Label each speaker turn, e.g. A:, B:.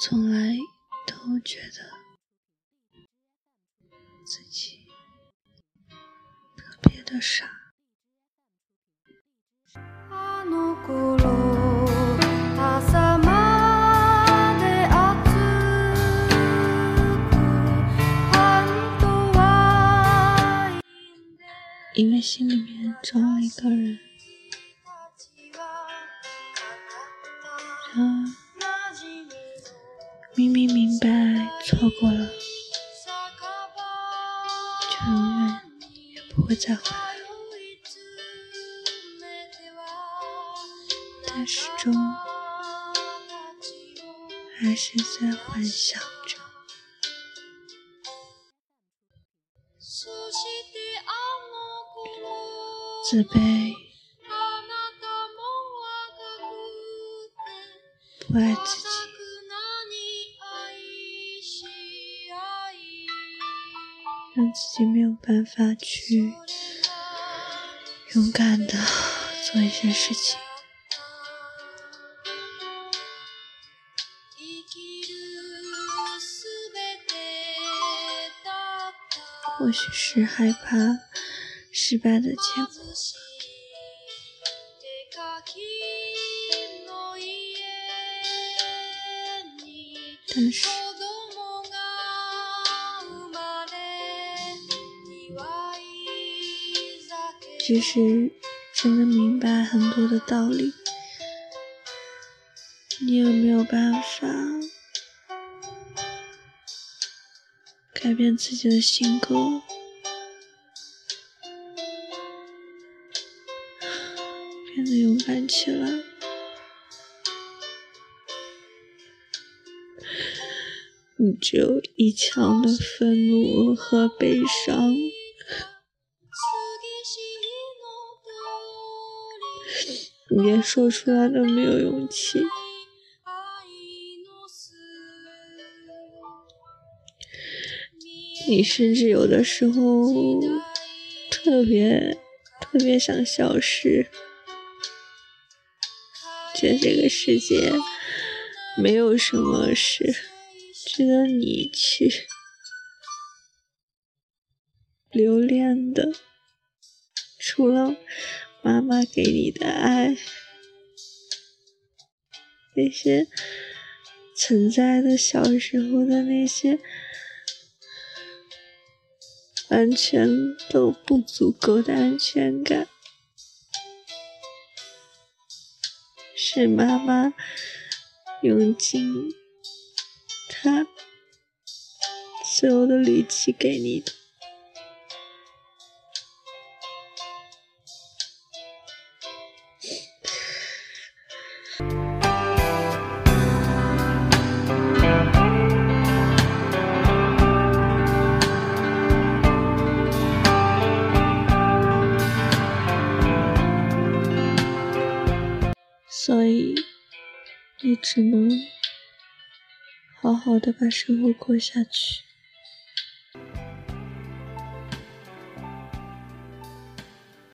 A: 从来都觉得自己特别的傻。因为心里面装了一个人，明明明白错过了，就永远也不会再回来了，但始终还是在幻想着。自卑，不爱自己，让自己没有办法去勇敢的做一些事情。或许是害怕失败的结果。但是，即使真的明白很多的道理，你也没有办法改变自己的性格，变得勇敢起来。你只有一腔的愤怒和悲伤，你连说出来都没有勇气。你甚至有的时候特别特别想消失，觉得这个世界没有什么事。值得你去留恋的，除了妈妈给你的爱，那些存在的小时候的那些完全都不足够的安全感，是妈妈用尽。他所有的力气给你的，你只能。好好的把生活过下去。